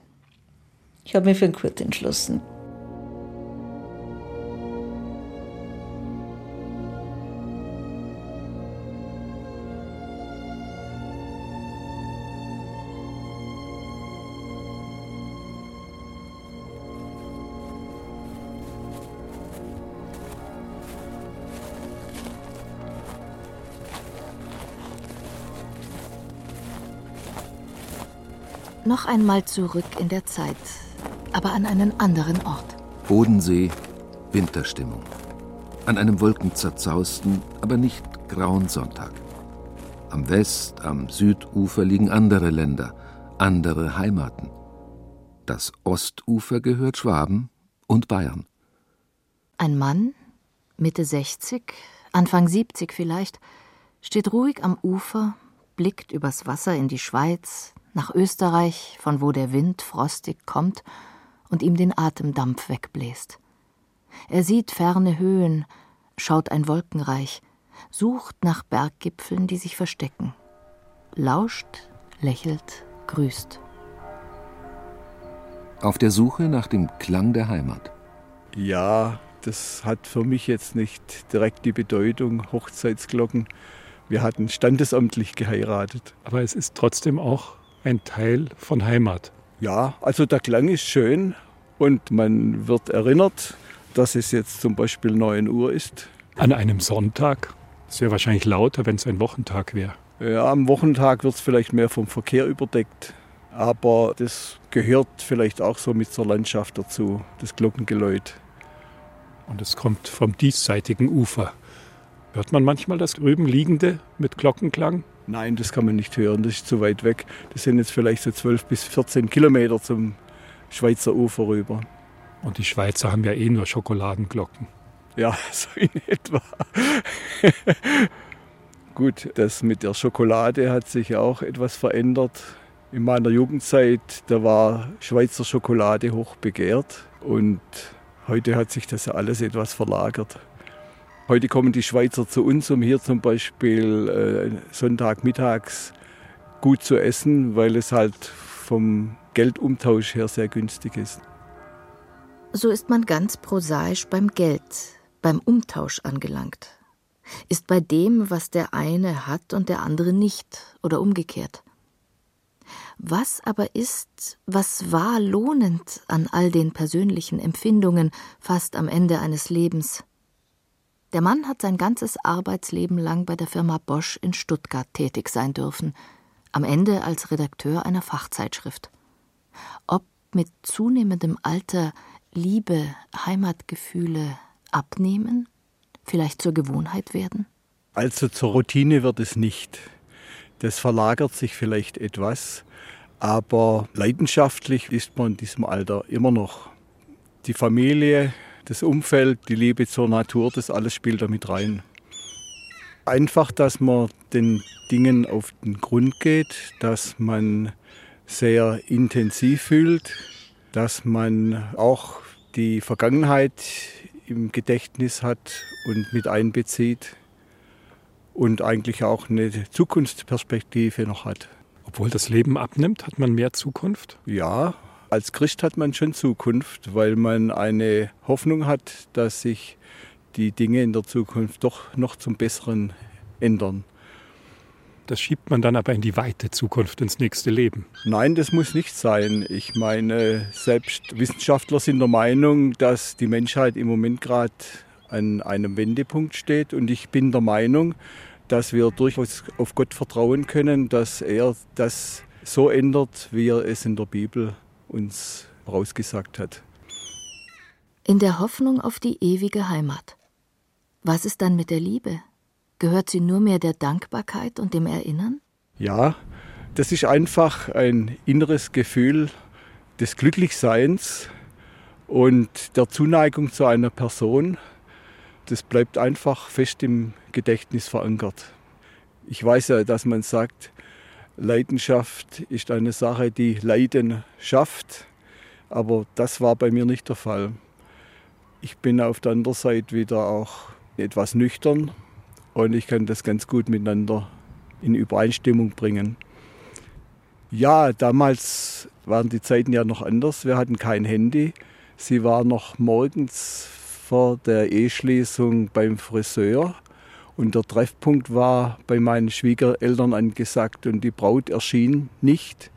Ich habe mich für einen Kurt entschlossen.
Noch einmal zurück in der Zeit, aber an einen anderen Ort.
Bodensee, Winterstimmung. An einem wolkenzerzausten, aber nicht grauen Sonntag. Am West-, am Südufer liegen andere Länder, andere Heimaten. Das Ostufer gehört Schwaben und Bayern.
Ein Mann, Mitte 60, Anfang 70 vielleicht, steht ruhig am Ufer, blickt übers Wasser in die Schweiz, nach Österreich, von wo der Wind frostig kommt und ihm den Atemdampf wegbläst. Er sieht ferne Höhen, schaut ein Wolkenreich, sucht nach Berggipfeln, die sich verstecken, lauscht, lächelt, grüßt.
Auf der Suche nach dem Klang der Heimat.
Ja, das hat für mich jetzt nicht direkt die Bedeutung Hochzeitsglocken. Wir hatten standesamtlich geheiratet.
Aber es ist trotzdem auch ein Teil von Heimat.
Ja, also der Klang ist schön und man wird erinnert, dass es jetzt zum Beispiel 9 Uhr ist.
An einem Sonntag. Es wäre wahrscheinlich lauter, wenn es ein Wochentag wäre.
Ja, am Wochentag wird es vielleicht mehr vom Verkehr überdeckt. Aber das gehört vielleicht auch so mit zur Landschaft dazu, das Glockengeläut.
Und es kommt vom diesseitigen Ufer. Hört man manchmal das drüben liegende mit Glockenklang?
Nein, das kann man nicht hören, das ist zu weit weg. Das sind jetzt vielleicht so 12 bis 14 Kilometer zum Schweizer Ufer rüber.
Und die Schweizer haben ja eh nur Schokoladenglocken.
Ja, so in etwa. Gut, das mit der Schokolade hat sich auch etwas verändert. In meiner Jugendzeit, da war Schweizer Schokolade hoch begehrt und heute hat sich das alles etwas verlagert. Heute kommen die Schweizer zu uns, um hier zum Beispiel äh, Sonntagmittags gut zu essen, weil es halt vom Geldumtausch her sehr günstig ist.
So ist man ganz prosaisch beim Geld, beim Umtausch angelangt. Ist bei dem, was der eine hat und der andere nicht, oder umgekehrt. Was aber ist, was war lohnend an all den persönlichen Empfindungen fast am Ende eines Lebens? Der Mann hat sein ganzes Arbeitsleben lang bei der Firma Bosch in Stuttgart tätig sein dürfen, am Ende als Redakteur einer Fachzeitschrift. Ob mit zunehmendem Alter Liebe, Heimatgefühle abnehmen, vielleicht zur Gewohnheit werden?
Also zur Routine wird es nicht. Das verlagert sich vielleicht etwas, aber leidenschaftlich ist man in diesem Alter immer noch. Die Familie, das Umfeld, die Liebe zur Natur, das alles spielt da mit rein. Einfach, dass man den Dingen auf den Grund geht, dass man sehr intensiv fühlt, dass man auch die Vergangenheit im Gedächtnis hat und mit einbezieht und eigentlich auch eine Zukunftsperspektive noch hat.
Obwohl das Leben abnimmt, hat man mehr Zukunft?
Ja, als Christ hat man schon Zukunft, weil man eine Hoffnung hat, dass sich die Dinge in der Zukunft doch noch zum Besseren ändern.
Das schiebt man dann aber in die weite Zukunft, ins nächste Leben.
Nein, das muss nicht sein. Ich meine, selbst Wissenschaftler sind der Meinung, dass die Menschheit im Moment gerade an einem Wendepunkt steht. Und ich bin der Meinung, dass wir durchaus auf Gott vertrauen können, dass er das so ändert, wie er es in der Bibel uns rausgesagt hat.
In der Hoffnung auf die ewige Heimat. Was ist dann mit der Liebe? Gehört sie nur mehr der Dankbarkeit und dem Erinnern?
Ja, das ist einfach ein inneres Gefühl des Glücklichseins und der Zuneigung zu einer Person. Das bleibt einfach fest im Gedächtnis verankert. Ich weiß ja, dass man sagt, Leidenschaft ist eine Sache, die Leiden schafft. Aber das war bei mir nicht der Fall. Ich bin auf der anderen Seite wieder auch etwas nüchtern und ich kann das ganz gut miteinander in Übereinstimmung bringen. Ja, damals waren die Zeiten ja noch anders. Wir hatten kein Handy. Sie war noch morgens vor der Eheschließung beim Friseur und der Treffpunkt war bei meinen Schwiegereltern angesagt und die Braut erschien nicht.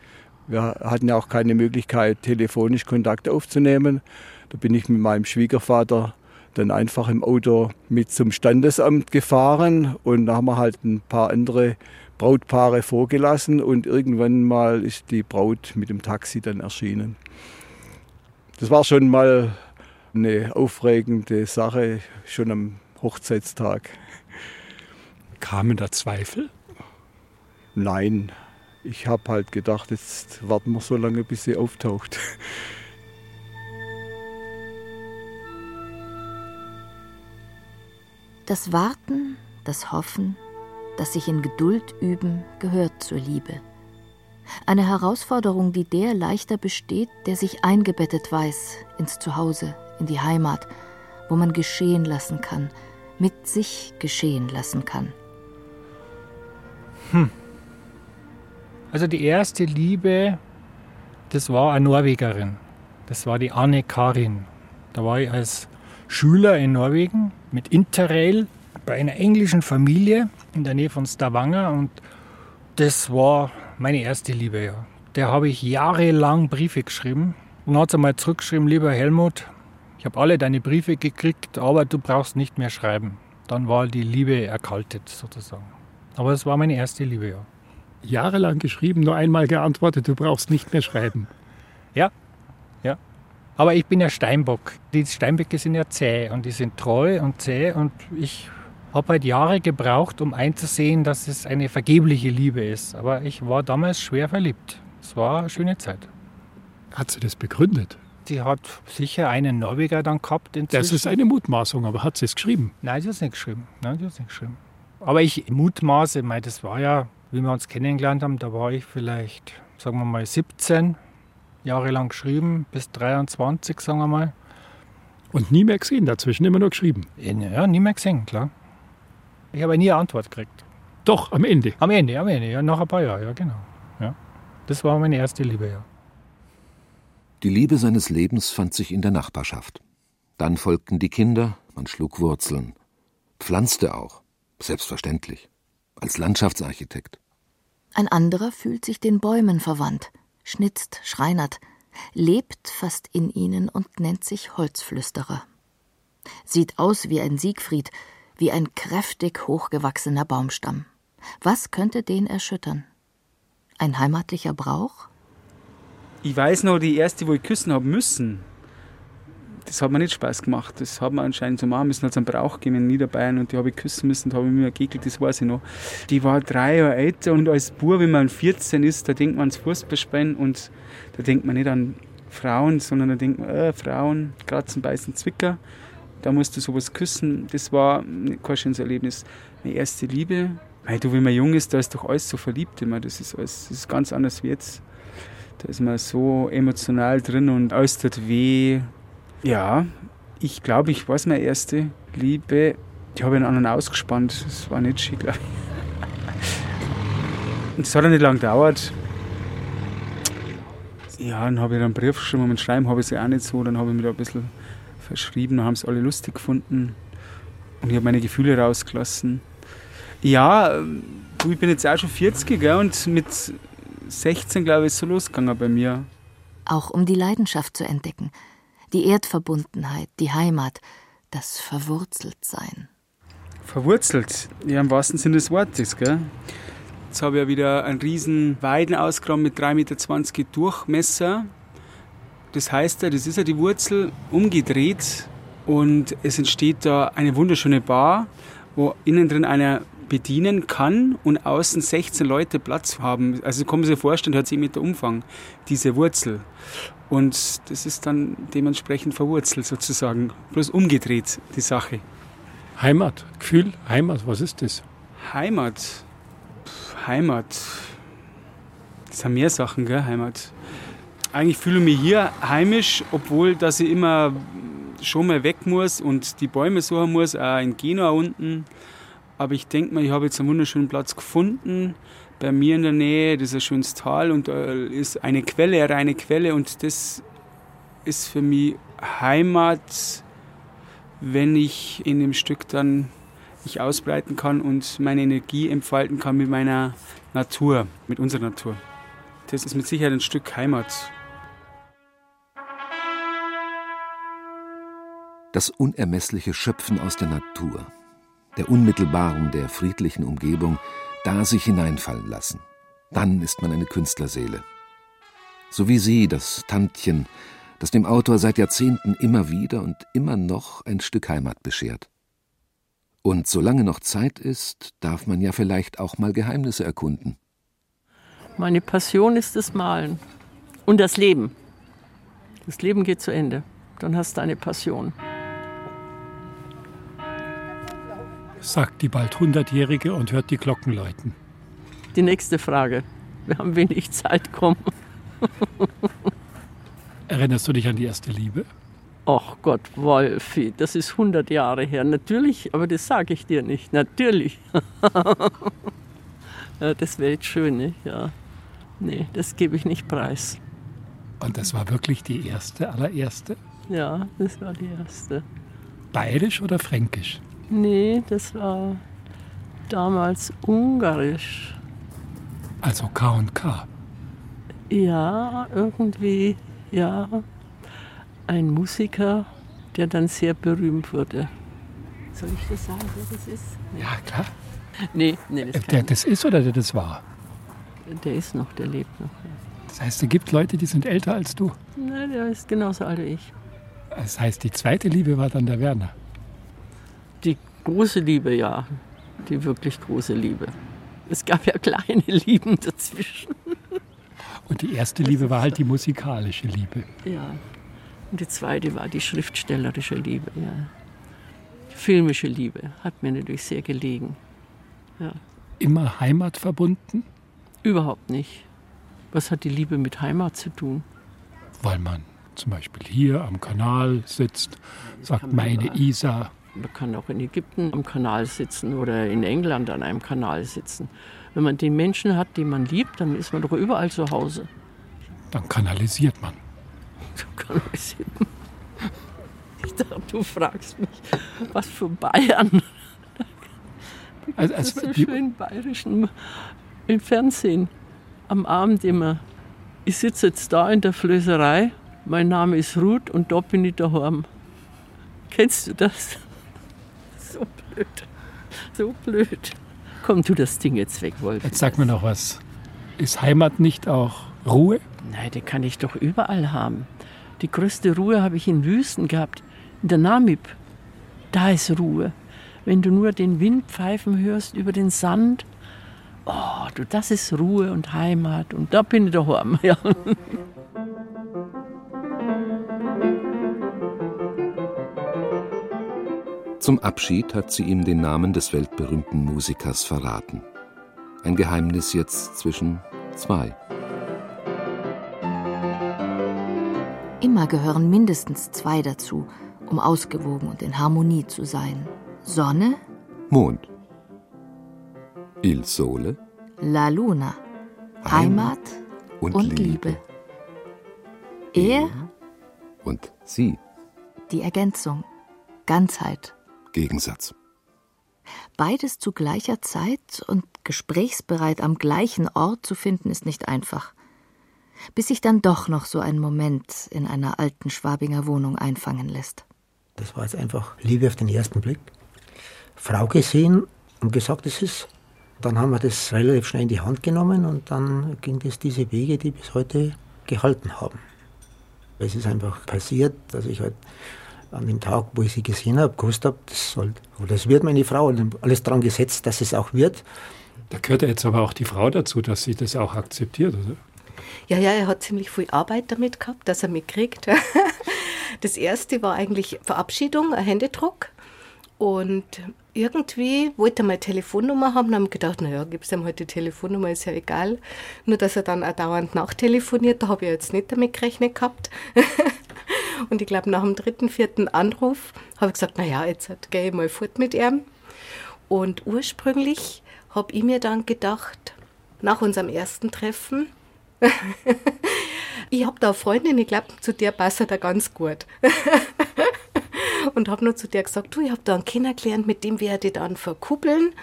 Wir hatten ja auch keine Möglichkeit, telefonisch Kontakt aufzunehmen. Da bin ich mit meinem Schwiegervater dann einfach im Auto mit zum Standesamt gefahren und da haben wir halt ein paar andere Brautpaare vorgelassen und irgendwann mal ist die Braut mit dem Taxi dann erschienen. Das war schon mal eine aufregende Sache, schon am Hochzeitstag.
Kamen da Zweifel?
Nein, ich habe halt gedacht, jetzt warten wir so lange, bis sie auftaucht.
Das Warten, das Hoffen, das sich in Geduld üben, gehört zur Liebe. Eine Herausforderung, die der leichter besteht, der sich eingebettet weiß ins Zuhause, in die Heimat, wo man geschehen lassen kann, mit sich geschehen lassen kann.
Hm. Also die erste Liebe, das war eine Norwegerin. Das war die Anne Karin. Da war ich als Schüler in Norwegen mit Interrail bei einer englischen Familie in der Nähe von Stavanger und das war meine erste Liebe, ja. Der habe ich jahrelang Briefe geschrieben und hat einmal zurückgeschrieben, lieber Helmut, ich habe alle deine Briefe gekriegt, aber du brauchst nicht mehr schreiben. Dann war die Liebe erkaltet sozusagen. Aber es war meine erste Liebe, ja.
Jahrelang geschrieben, nur einmal geantwortet, du brauchst nicht mehr schreiben.
Ja, ja. Aber ich bin ja Steinbock. Die Steinböcke sind ja zäh und die sind treu und zäh und ich habe halt Jahre gebraucht, um einzusehen, dass es eine vergebliche Liebe ist. Aber ich war damals schwer verliebt. Es war eine schöne Zeit.
Hat sie das begründet?
Sie hat sicher einen Norweger dann gehabt.
Inzwischen. Das ist eine Mutmaßung, aber hat sie es geschrieben?
Nein, sie hat es nicht geschrieben. Nein, sie hat es nicht geschrieben. Aber ich mutmaße, das war ja, wie wir uns kennengelernt haben, da war ich vielleicht, sagen wir mal, 17 Jahre lang geschrieben, bis 23, sagen wir mal.
Und nie mehr gesehen dazwischen, immer nur geschrieben?
Ja, nie mehr gesehen, klar. Ich habe nie eine Antwort gekriegt.
Doch, am Ende?
Am Ende, am Ende, ja, nach ein paar Jahren, ja, genau. Ja. Das war meine erste Liebe, ja.
Die Liebe seines Lebens fand sich in der Nachbarschaft. Dann folgten die Kinder, man schlug Wurzeln, pflanzte auch, selbstverständlich, als Landschaftsarchitekt.
Ein anderer fühlt sich den Bäumen verwandt, schnitzt, schreinert, lebt fast in ihnen und nennt sich Holzflüsterer. Sieht aus wie ein Siegfried, wie ein kräftig hochgewachsener Baumstamm. Was könnte den erschüttern? Ein heimatlicher Brauch?
Ich weiß noch, die erste, wo ich küssen habe müssen, das hat mir nicht Spaß gemacht. Das hat mir anscheinend so machen müssen, als ein Brauch gegeben in Niederbayern und die habe ich küssen müssen, da habe ich mir gekelt, das weiß ich noch. Die war drei Jahre älter und als Bub, wenn man 14 ist, da denkt man ans Fußballspielen und da denkt man nicht an Frauen, sondern da denkt man, äh, Frauen, kratzen, beißen, Zwicker da musst du sowas küssen. Das war kein schönes Erlebnis. Meine erste Liebe. Weil du, wenn man jung ist, da ist doch alles so verliebt immer. Das ist, alles, das ist ganz anders wie jetzt. Da ist man so emotional drin und alles tut weh. Ja, ich glaube, ich weiß meine erste Liebe. Die habe ich einen anderen ausgespannt. Das war nicht schön, glaube ich. Und das hat auch nicht lange gedauert. Ja, dann habe ich einen Brief geschrieben und mit Schreiben habe ich sie auch nicht so. Dann habe ich mich da ein bisschen verschrieben, haben es alle lustig gefunden und ich habe meine Gefühle rausgelassen. Ja, ich bin jetzt auch schon 40 gell, und mit 16, glaube ich, ist so losgegangen bei mir.
Auch um die Leidenschaft zu entdecken, die Erdverbundenheit, die Heimat, das Verwurzeltsein.
Verwurzelt, ja, im wahrsten Sinne des Wortes. Gell? Jetzt habe ich ja wieder einen riesen Weiden ausgegraben mit 3,20 Meter Durchmesser das heißt ja, das ist ja die Wurzel umgedreht und es entsteht da eine wunderschöne Bar, wo innen drin einer bedienen kann und außen 16 Leute Platz haben. Also kann man sich vorstellen, hat 10 Meter Umfang, diese Wurzel. Und das ist dann dementsprechend verwurzelt sozusagen. Bloß umgedreht, die Sache.
Heimat, Gefühl, Heimat, was ist das?
Heimat, Heimat. Das sind mehr Sachen, gell, Heimat. Eigentlich fühle ich mich hier heimisch, obwohl dass ich immer schon mal weg muss und die Bäume suchen muss, auch in Genua unten. Aber ich denke mal, ich habe jetzt einen wunderschönen Platz gefunden. Bei mir in der Nähe, das ist ein schönes Tal und da ist eine Quelle, eine reine Quelle und das ist für mich Heimat, wenn ich in dem Stück dann mich ausbreiten kann und meine Energie entfalten kann mit meiner Natur, mit unserer Natur. Das ist mit Sicherheit ein Stück Heimat.
Das unermessliche Schöpfen aus der Natur, der unmittelbaren, der friedlichen Umgebung, da sich hineinfallen lassen. Dann ist man eine Künstlerseele. So wie sie, das Tantchen, das dem Autor seit Jahrzehnten immer wieder und immer noch ein Stück Heimat beschert. Und solange noch Zeit ist, darf man ja vielleicht auch mal Geheimnisse erkunden.
Meine Passion ist das Malen und das Leben. Das Leben geht zu Ende. Dann hast du eine Passion.
Sagt die bald Hundertjährige und hört die Glocken läuten.
Die nächste Frage. Wir haben wenig Zeit, komm.
Erinnerst du dich an die erste Liebe?
Ach Gott, Wolfi, das ist 100 Jahre her. Natürlich, aber das sage ich dir nicht. Natürlich. ja, das wäre jetzt schön, nicht? Ja. Nee, das gebe ich nicht preis.
Und das war wirklich die erste, allererste?
Ja, das war die erste.
Bayerisch oder fränkisch?
Nee, das war damals ungarisch.
Also K und K.
Ja, irgendwie, ja. Ein Musiker, der dann sehr berühmt wurde. Soll ich das sagen, wer das ist?
Nee. Ja, klar.
Nee, nee, das,
der das ist oder der das war?
Der ist noch, der lebt noch.
Das heißt, es gibt Leute, die sind älter als du?
Nein, der ist genauso alt wie ich.
Das heißt, die zweite Liebe war dann der Werner?
Die große Liebe, ja. Die wirklich große Liebe. Es gab ja kleine Lieben dazwischen.
Und die erste Liebe war halt die musikalische Liebe.
Ja. Und die zweite war die schriftstellerische Liebe, ja. Die filmische Liebe hat mir natürlich sehr gelegen. Ja.
Immer Heimat verbunden?
Überhaupt nicht. Was hat die Liebe mit Heimat zu tun?
Weil man zum Beispiel hier am Kanal sitzt, sagt meine Isa.
Man kann auch in Ägypten am Kanal sitzen oder in England an einem Kanal sitzen. Wenn man den Menschen hat, den man liebt, dann ist man doch überall zu Hause.
Dann kanalisiert man.
So kanalisiert man. Ich dachte, du fragst mich, was für Bayern. Also, also, so schön bayerischen im Fernsehen am Abend immer. Ich sitze jetzt da in der Flößerei, mein Name ist Ruth und da bin ich daheim. Kennst du das? So blöd. So blöd. Komm, tu das Ding jetzt weg, Wolf.
Jetzt sag mir noch was. Ist Heimat nicht auch Ruhe?
Nein, die kann ich doch überall haben. Die größte Ruhe habe ich in Wüsten gehabt. In der Namib. Da ist Ruhe. Wenn du nur den Wind pfeifen hörst über den Sand. Oh, du, das ist Ruhe und Heimat. Und da bin ich daheim. Ja.
Zum Abschied hat sie ihm den Namen des weltberühmten Musikers verraten. Ein Geheimnis jetzt zwischen zwei.
Immer gehören mindestens zwei dazu, um ausgewogen und in Harmonie zu sein. Sonne,
Mond, Il Sole,
La Luna, Heimat,
und,
und
Liebe.
Liebe. Er
und sie.
Die Ergänzung, Ganzheit.
Gegensatz.
Beides zu gleicher Zeit und gesprächsbereit am gleichen Ort zu finden, ist nicht einfach. Bis sich dann doch noch so ein Moment in einer alten Schwabinger Wohnung einfangen lässt.
Das war jetzt einfach Liebe auf den ersten Blick. Frau gesehen und gesagt, es ist. Dann haben wir das relativ schnell in die Hand genommen und dann ging es diese Wege, die bis heute gehalten haben. Es ist einfach passiert, dass ich halt an dem Tag, wo ich sie gesehen habe, gewusst habe, das soll, das wird meine Frau und alles daran gesetzt, dass es auch wird.
Da gehört ja jetzt aber auch die Frau dazu, dass sie das auch akzeptiert, oder?
Ja, ja, er hat ziemlich viel Arbeit damit gehabt, dass er mitkriegt. Das erste war eigentlich Verabschiedung, ein Händedruck. Und irgendwie wollte er meine Telefonnummer haben, dann haben gedacht, naja, gibst ihm halt die Telefonnummer, ist ja egal. Nur, dass er dann auch dauernd nachtelefoniert, da habe ich jetzt nicht damit gerechnet gehabt. und ich glaube, nach dem dritten, vierten Anruf habe ich gesagt, naja, jetzt gehe ich mal fort mit ihm. Und ursprünglich habe ich mir dann gedacht, nach unserem ersten Treffen, ich habe da eine Freundin, ich glaube, zu der passt er ganz gut. und habe nur zu der gesagt, du, ich habe da einen kennengelernt, mit dem werde ich dann verkuppeln.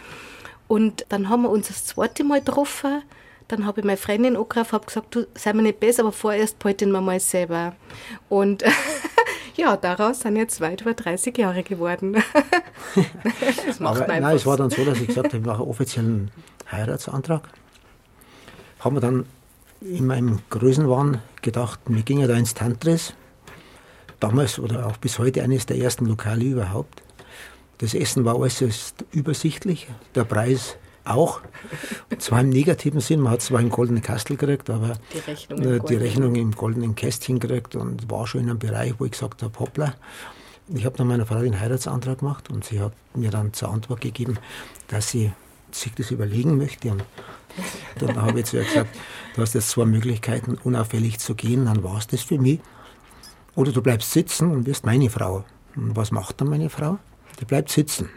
Und dann haben wir uns das zweite Mal getroffen. Dann habe ich meine Freundin angerufen, habe gesagt, du, sei mir nicht besser, aber vorerst behalten wir mal selber. Und ja, daraus sind jetzt weit über 30 Jahre geworden.
das macht aber, nein, es war dann so, dass ich gesagt habe, ich mache einen offiziellen Heiratsantrag. Haben wir dann in meinem Größenwahn gedacht, wir gingen ja da ins Tantris damals oder auch bis heute eines der ersten Lokale überhaupt. Das Essen war äußerst übersichtlich, der Preis auch. Und zwar im negativen Sinn, man hat zwar einen goldenen Kastel gekriegt, aber die Rechnung, im, die Rechnung im goldenen Kästchen gekriegt und war schon in einem Bereich, wo ich gesagt habe, hoppla. Ich habe dann meiner Frau den Heiratsantrag gemacht und sie hat mir dann zur Antwort gegeben, dass sie sich das überlegen möchte. Und dann habe ich zu ihr gesagt, du hast jetzt zwei Möglichkeiten, unauffällig zu gehen, dann war es das für mich. Oder du bleibst sitzen und wirst meine Frau. Und was macht dann meine Frau? Die bleibt sitzen.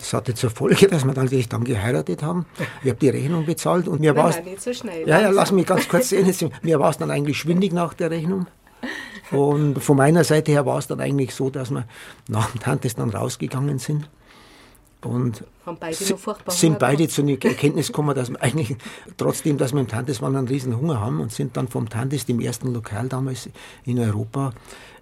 Das hatte zur Folge, dass wir dann, dann geheiratet haben. Ich habe die Rechnung bezahlt und mir war es. nicht so schnell. Ja, ja, lass mich ganz kurz sehen. Mir war es dann eigentlich schwindig nach der Rechnung. Und von meiner Seite her war es dann eigentlich so, dass wir nach dem Tantes dann rausgegangen sind. Und beide sind beide zu einer Erkenntnis gekommen, dass wir eigentlich, trotzdem, dass wir im Tantes waren, einen riesen Hunger haben und sind dann vom Tantes, dem ersten Lokal damals in Europa,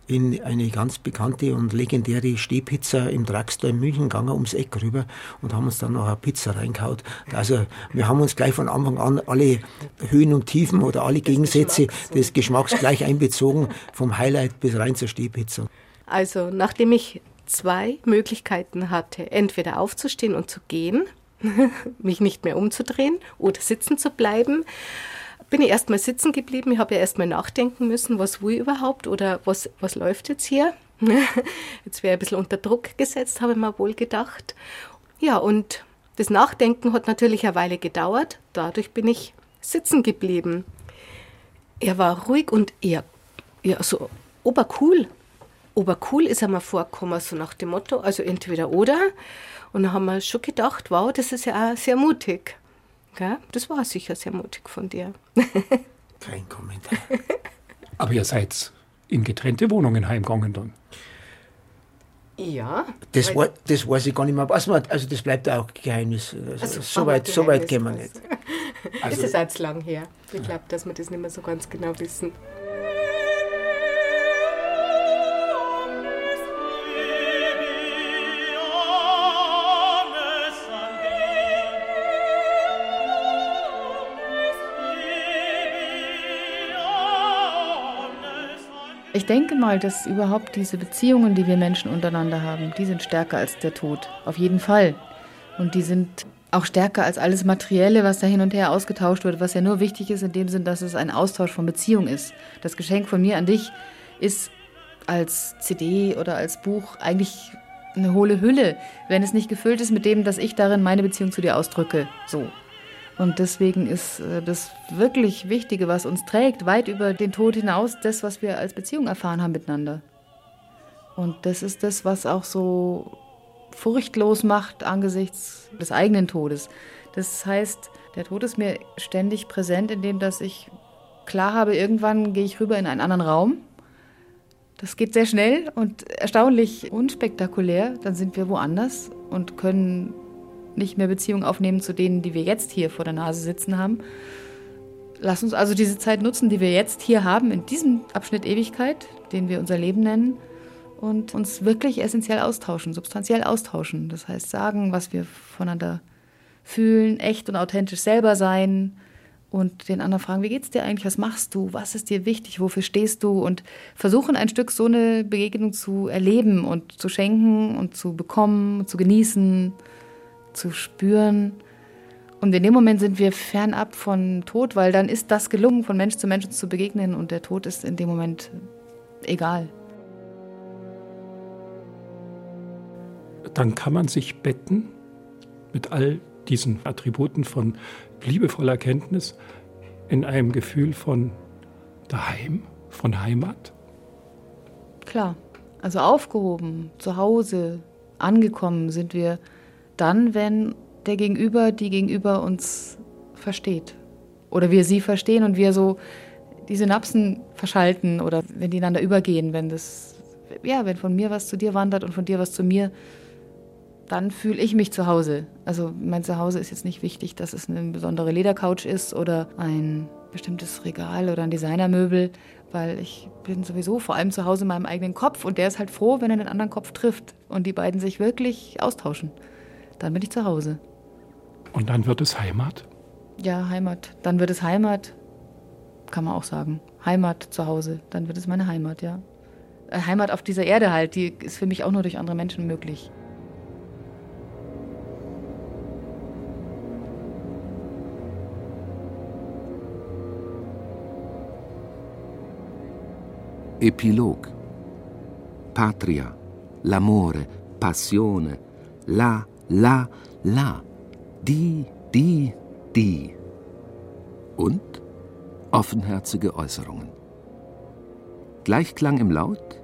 in eine ganz bekannte und legendäre Stehpizza im Drugstore in München gegangen, ums Eck rüber und haben uns dann noch eine Pizza reingehauen. Also wir haben uns gleich von Anfang an alle Höhen und Tiefen oder alle Gegensätze des Geschmacks gleich einbezogen, vom Highlight bis rein zur Stehpizza.
Also nachdem ich zwei Möglichkeiten hatte, entweder aufzustehen und zu gehen, mich nicht mehr umzudrehen oder sitzen zu bleiben, bin ich erstmal sitzen geblieben. Ich habe ja erstmal nachdenken müssen, was ich überhaupt oder was, was läuft jetzt hier. jetzt wäre ein bisschen unter Druck gesetzt, habe ich mir wohl gedacht. Ja, und das Nachdenken hat natürlich eine Weile gedauert. Dadurch bin ich sitzen geblieben. Er war ruhig und eher, eher so obercool. Obercool ist er mir vorgekommen, so nach dem Motto, also entweder oder. Und dann haben wir schon gedacht, wow, das ist ja auch sehr mutig. Gell? Das war sicher sehr mutig von dir.
Kein Kommentar.
Aber ihr seid in getrennte Wohnungen heimgegangen dann?
Ja.
Das, war, das weiß ich gar nicht mehr. Was man, also das bleibt auch Geheimnis. Also, also so, weit, so weit gehen wir nicht.
Also, das ist jetzt lang her. Ich glaube, dass wir das nicht mehr so ganz genau wissen.
Ich denke mal, dass überhaupt diese Beziehungen, die wir Menschen untereinander haben, die sind stärker als der Tod. Auf jeden Fall. Und die sind auch stärker als alles Materielle, was da hin und her ausgetauscht wird, was ja nur wichtig ist in dem Sinn, dass es ein Austausch von Beziehung ist. Das Geschenk von mir an dich ist als CD oder als Buch eigentlich eine hohle Hülle, wenn es nicht gefüllt ist mit dem, dass ich darin meine Beziehung zu dir ausdrücke. So. Und deswegen ist äh, das wirklich Wichtige, was uns trägt, weit über den Tod hinaus, das, was wir als Beziehung erfahren haben miteinander. Und das ist das, was auch so furchtlos macht angesichts des eigenen Todes. Das heißt, der Tod ist mir ständig präsent, indem dass ich klar habe, irgendwann gehe ich rüber in einen anderen Raum. Das geht sehr schnell und erstaunlich unspektakulär. Dann sind wir woanders und können nicht mehr Beziehungen aufnehmen zu denen, die wir jetzt hier vor der Nase sitzen haben. Lass uns also diese Zeit nutzen, die wir jetzt hier haben, in diesem Abschnitt Ewigkeit, den wir unser Leben nennen, und uns wirklich essentiell austauschen, substanziell austauschen. Das heißt, sagen, was wir voneinander fühlen, echt und authentisch selber sein und den anderen fragen, wie geht's dir eigentlich, was machst du, was ist dir wichtig, wofür stehst du? Und versuchen ein Stück so eine Begegnung zu erleben und zu schenken und zu bekommen, zu genießen zu spüren. Und in dem Moment sind wir fernab von Tod, weil dann ist das gelungen, von Mensch zu Mensch zu begegnen und der Tod ist in dem Moment egal.
dann kann man sich betten mit all diesen Attributen von liebevoller Kenntnis in einem Gefühl von daheim, von Heimat?
Klar, also aufgehoben, zu Hause, angekommen sind wir dann, wenn der Gegenüber, die Gegenüber uns versteht. Oder wir sie verstehen und wir so die Synapsen verschalten oder wenn die einander übergehen, wenn das, ja, wenn von mir was zu dir wandert und von dir was zu mir, dann fühle ich mich zu Hause. Also mein Zuhause ist jetzt nicht wichtig, dass es eine besondere Ledercouch ist oder ein bestimmtes Regal oder ein Designermöbel, weil ich bin sowieso vor allem zu Hause in meinem eigenen Kopf und der ist halt froh, wenn er den anderen Kopf trifft und die beiden sich wirklich austauschen. Dann bin ich zu Hause.
Und dann wird es Heimat?
Ja, Heimat. Dann wird es Heimat, kann man auch sagen. Heimat zu Hause. Dann wird es meine Heimat, ja. Äh, Heimat auf dieser Erde halt, die ist für mich auch nur durch andere Menschen möglich.
Epilog Patria, l'amore, Passione, la, la, la, die, die, die. Und offenherzige Äußerungen. Gleichklang im Laut,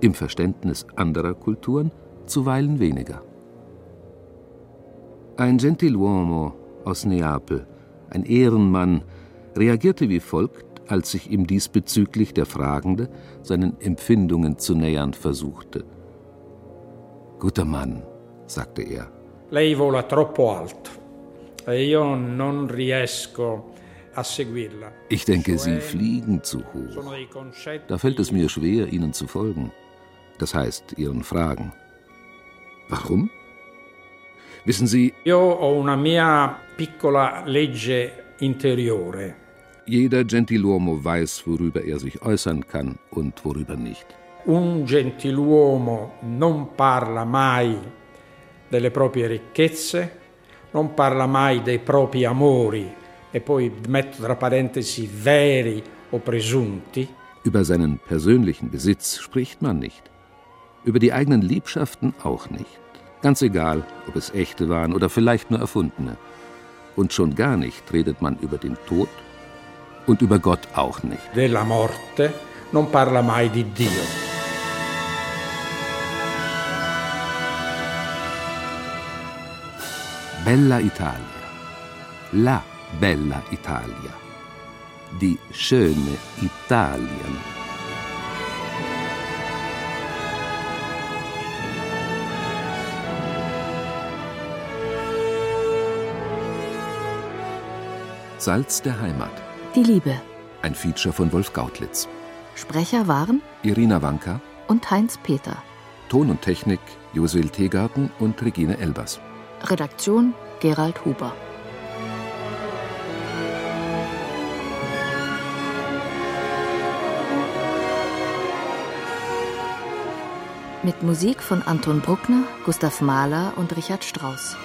im Verständnis anderer Kulturen zuweilen weniger. Ein Gentiluomo aus Neapel, ein Ehrenmann, reagierte wie folgt als sich ihm diesbezüglich der Fragende seinen Empfindungen zu nähern versuchte. Guter Mann, sagte er.
Lei vola troppo alto. E io non riesco a seguirla.
Ich denke, Sie fliegen zu hoch. Da fällt es mir schwer, Ihnen zu folgen. Das heißt, Ihren Fragen. Warum? Wissen Sie.
Io ho una mia piccola legge interiore.
Jeder Gentiluomo weiß, worüber er sich äußern kann und worüber nicht.
Un gentiluomo non parla mai delle proprie ricchezze, non parla mai dei propri amori e poi metto tra parentesi veri o presunti.
Über seinen persönlichen Besitz spricht man nicht. Über die eigenen Liebschaften auch nicht. Ganz egal, ob es echte waren oder vielleicht nur erfundene. Und schon gar nicht redet man über den Tod und über Gott auch nicht.
Della morte non parla mai di Dio.
Bella Italia, la bella Italia, die schöne Italien. Salz der Heimat.
Die Liebe.
Ein Feature von Wolf Gautlitz.
Sprecher waren
Irina Wanka
und Heinz Peter.
Ton und Technik Josil Teegarten und Regine Elbers.
Redaktion Gerald Huber. Mit Musik von Anton Bruckner, Gustav Mahler und Richard Strauss.